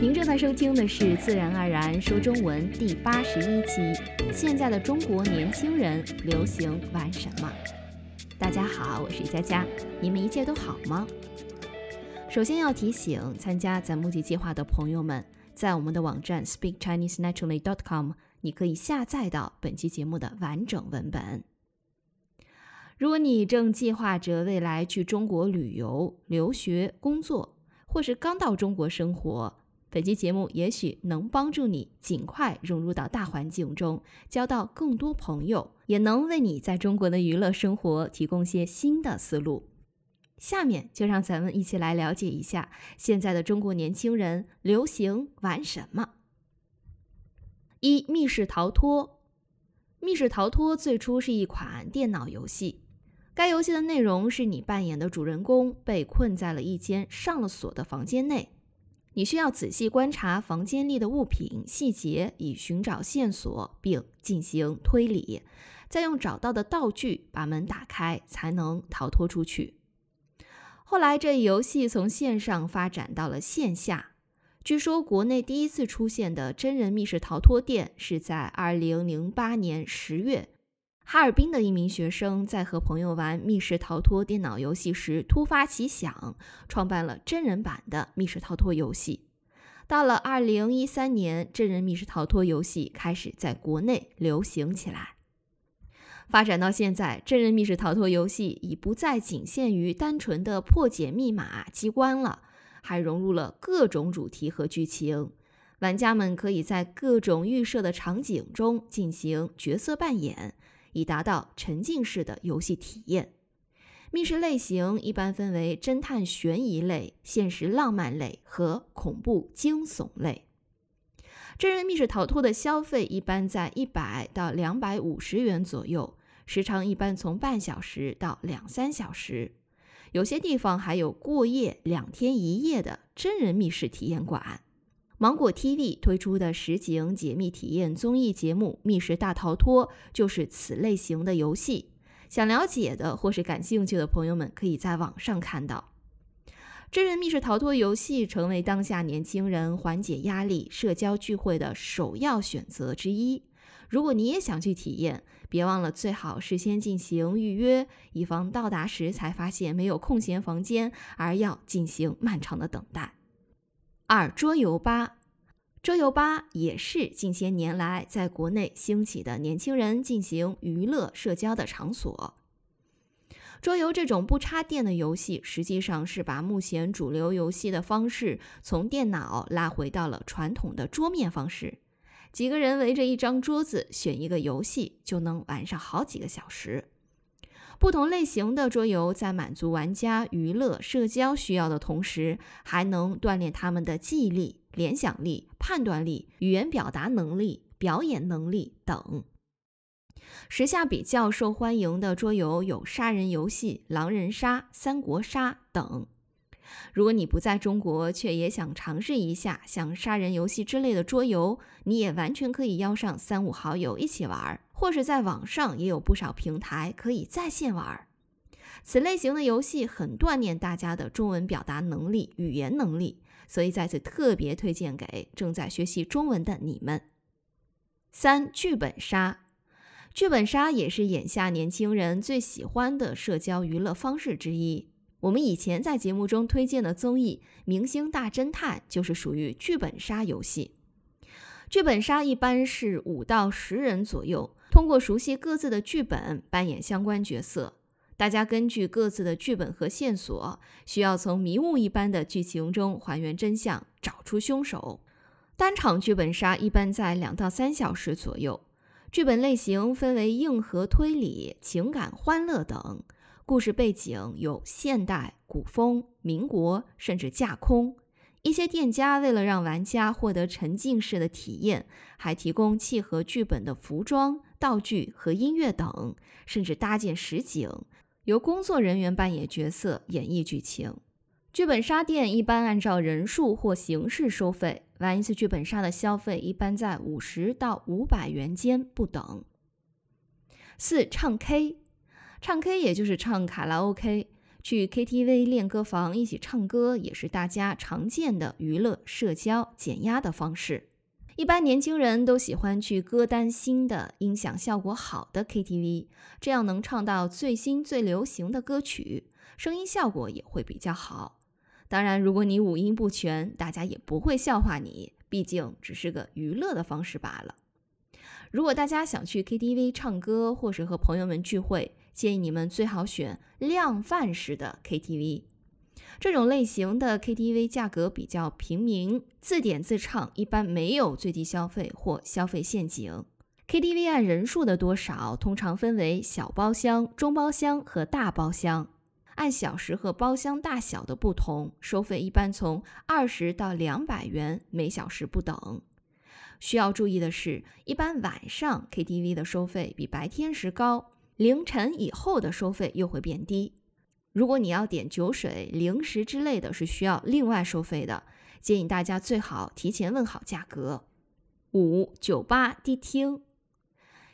您正在收听的是《自然而然说中文》第八十一期。现在的中国年轻人流行玩什么？大家好，我是佳佳，你们一切都好吗？首先要提醒参加咱募集计划的朋友们，在我们的网站 speakchinesenaturally.com，你可以下载到本期节目的完整文本。如果你正计划着未来去中国旅游、留学、工作，或是刚到中国生活，本期节目也许能帮助你尽快融入到大环境中，交到更多朋友，也能为你在中国的娱乐生活提供些新的思路。下面就让咱们一起来了解一下现在的中国年轻人流行玩什么。一、密室逃脱。密室逃脱最初是一款电脑游戏，该游戏的内容是你扮演的主人公被困在了一间上了锁的房间内，你需要仔细观察房间里的物品细节，以寻找线索并进行推理，再用找到的道具把门打开，才能逃脱出去。后来，这一游戏从线上发展到了线下。据说，国内第一次出现的真人密室逃脱店是在2008年10月，哈尔滨的一名学生在和朋友玩密室逃脱电脑游戏时突发奇想，创办了真人版的密室逃脱游戏。到了2013年，真人密室逃脱游戏开始在国内流行起来。发展到现在，真人密室逃脱游戏已不再仅限于单纯的破解密码机关了，还融入了各种主题和剧情。玩家们可以在各种预设的场景中进行角色扮演，以达到沉浸式的游戏体验。密室类型一般分为侦探悬疑类、现实浪漫类和恐怖惊悚类。真人密室逃脱的消费一般在一百到两百五十元左右，时长一般从半小时到两三小时。有些地方还有过夜两天一夜的真人密室体验馆。芒果 TV 推出的实景解密体验综艺节目《密室大逃脱》就是此类型的游戏。想了解的或是感兴趣的朋友们，可以在网上看到。真人密室逃脱游戏成为当下年轻人缓解压力、社交聚会的首要选择之一。如果你也想去体验，别忘了最好事先进行预约，以防到达时才发现没有空闲房间，而要进行漫长的等待。二、桌游吧，桌游吧也是近些年来在国内兴起的年轻人进行娱乐社交的场所。桌游这种不插电的游戏，实际上是把目前主流游戏的方式从电脑拉回到了传统的桌面方式。几个人围着一张桌子，选一个游戏，就能玩上好几个小时。不同类型的桌游在满足玩家娱乐社交需要的同时，还能锻炼他们的记忆力、联想力、判断力、语言表达能力、表演能力等。时下比较受欢迎的桌游有杀人游戏、狼人杀、三国杀等。如果你不在中国，却也想尝试一下像杀人游戏之类的桌游，你也完全可以邀上三五好友一起玩，或是在网上也有不少平台可以在线玩。此类型的游戏很锻炼大家的中文表达能力、语言能力，所以在此特别推荐给正在学习中文的你们。三、剧本杀。剧本杀也是眼下年轻人最喜欢的社交娱乐方式之一。我们以前在节目中推荐的综艺《明星大侦探》就是属于剧本杀游戏。剧本杀一般是五到十人左右，通过熟悉各自的剧本，扮演相关角色。大家根据各自的剧本和线索，需要从迷雾一般的剧情中还原真相，找出凶手。单场剧本杀一般在两到三小时左右。剧本类型分为硬核推理、情感欢乐等，故事背景有现代、古风、民国，甚至架空。一些店家为了让玩家获得沉浸式的体验，还提供契合剧本的服装、道具和音乐等，甚至搭建实景，由工作人员扮演角色，演绎剧情。剧本杀店一般按照人数或形式收费。玩一次剧本杀的消费一般在五十到五百元间不等。四唱 K，唱 K 也就是唱卡拉 OK，去 KTV、练歌房一起唱歌也是大家常见的娱乐、社交、减压的方式。一般年轻人都喜欢去歌单新的、音响效果好的 KTV，这样能唱到最新最流行的歌曲，声音效果也会比较好。当然，如果你五音不全，大家也不会笑话你，毕竟只是个娱乐的方式罢了。如果大家想去 KTV 唱歌，或是和朋友们聚会，建议你们最好选量贩式的 KTV。这种类型的 KTV 价格比较平民，自点自唱，一般没有最低消费或消费陷阱。KTV 按人数的多少，通常分为小包厢、中包厢和大包厢。按小时和包厢大小的不同，收费一般从二十到两百元每小时不等。需要注意的是，一般晚上 KTV 的收费比白天时高。凌晨以后的收费又会变低。如果你要点酒水、零食之类的是需要另外收费的，建议大家最好提前问好价格。五、酒吧、迪厅。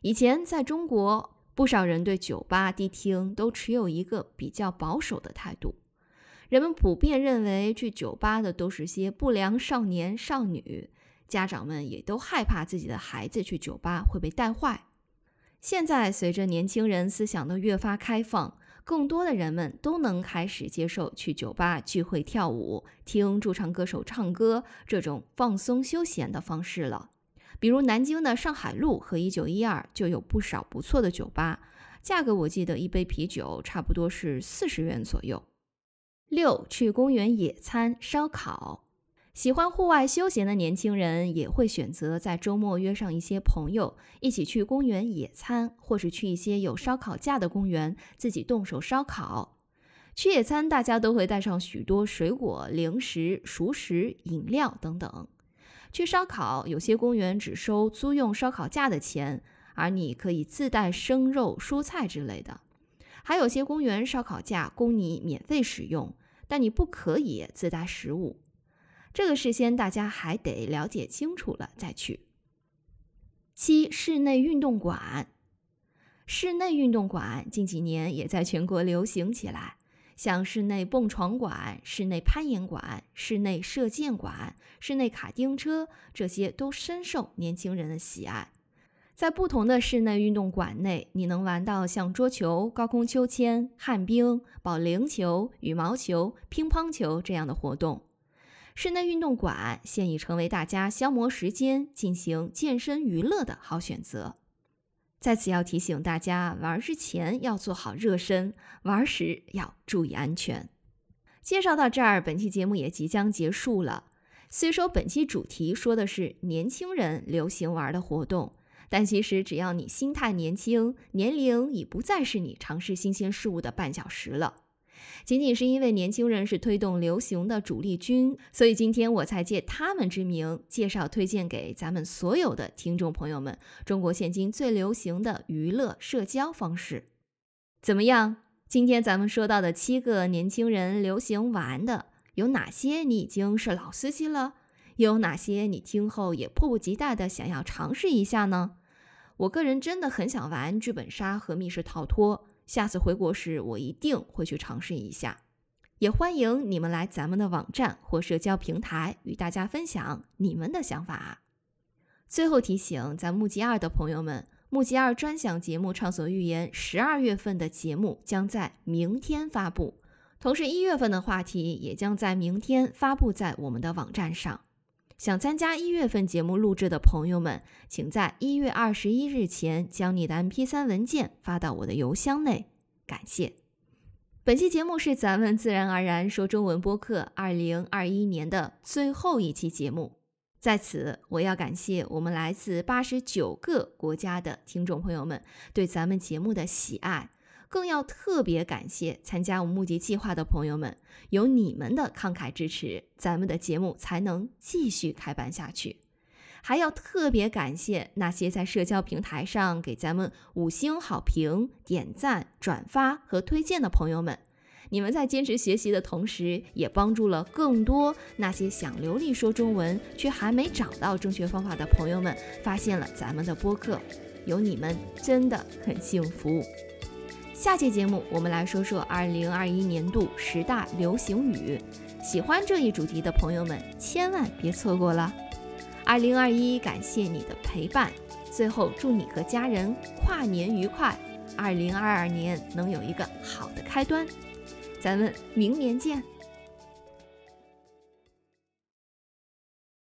以前在中国，不少人对酒吧、迪厅都持有一个比较保守的态度。人们普遍认为去酒吧的都是些不良少年少女，家长们也都害怕自己的孩子去酒吧会被带坏。现在，随着年轻人思想的越发开放，更多的人们都能开始接受去酒吧聚会、跳舞、听驻唱歌手唱歌这种放松休闲的方式了。比如南京的上海路和一九一二就有不少不错的酒吧，价格我记得一杯啤酒差不多是四十元左右。六，去公园野餐、烧烤。喜欢户外休闲的年轻人也会选择在周末约上一些朋友，一起去公园野餐，或是去一些有烧烤架的公园自己动手烧烤。去野餐，大家都会带上许多水果、零食、熟食、饮料等等。去烧烤，有些公园只收租用烧烤架的钱，而你可以自带生肉、蔬菜之类的。还有些公园烧烤架供你免费使用，但你不可以自带食物。这个事先大家还得了解清楚了再去。七、室内运动馆，室内运动馆近几年也在全国流行起来，像室内蹦床馆、室内攀岩馆、室内射箭馆、室内卡丁车，这些都深受年轻人的喜爱。在不同的室内运动馆内，你能玩到像桌球、高空秋千、旱冰、保龄球、羽毛球、乒乓球这样的活动。室内运动馆现已成为大家消磨时间、进行健身娱乐的好选择。在此要提醒大家，玩之前要做好热身，玩时要注意安全。介绍到这儿，本期节目也即将结束了。虽说本期主题说的是年轻人流行玩的活动，但其实只要你心态年轻，年龄已不再是你尝试新鲜事物的绊脚石了。仅仅是因为年轻人是推动流行的主力军，所以今天我才借他们之名介绍推荐给咱们所有的听众朋友们中国现今最流行的娱乐社交方式。怎么样？今天咱们说到的七个年轻人流行玩的，有哪些你已经是老司机了？有哪些你听后也迫不及待的想要尝试一下呢？我个人真的很想玩剧本杀和密室逃脱。下次回国时，我一定会去尝试一下。也欢迎你们来咱们的网站或社交平台与大家分享你们的想法。最后提醒咱木吉二的朋友们，木吉二专享节目《畅所欲言》十二月份的节目将在明天发布，同时一月份的话题也将在明天发布在我们的网站上。想参加一月份节目录制的朋友们，请在一月二十一日前将你的 MP3 文件发到我的邮箱内，感谢。本期节目是咱们自然而然说中文播客二零二一年的最后一期节目，在此我要感谢我们来自八十九个国家的听众朋友们对咱们节目的喜爱。更要特别感谢参加我募集计划的朋友们，有你们的慷慨支持，咱们的节目才能继续开办下去。还要特别感谢那些在社交平台上给咱们五星好评、点赞、转发和推荐的朋友们，你们在坚持学习的同时，也帮助了更多那些想流利说中文却还没找到正确方法的朋友们，发现了咱们的播客。有你们真的很幸福。下期节目我们来说说二零二一年度十大流行语，喜欢这一主题的朋友们千万别错过了。二零二一，感谢你的陪伴。最后，祝你和家人跨年愉快，二零二二年能有一个好的开端。咱们明年见。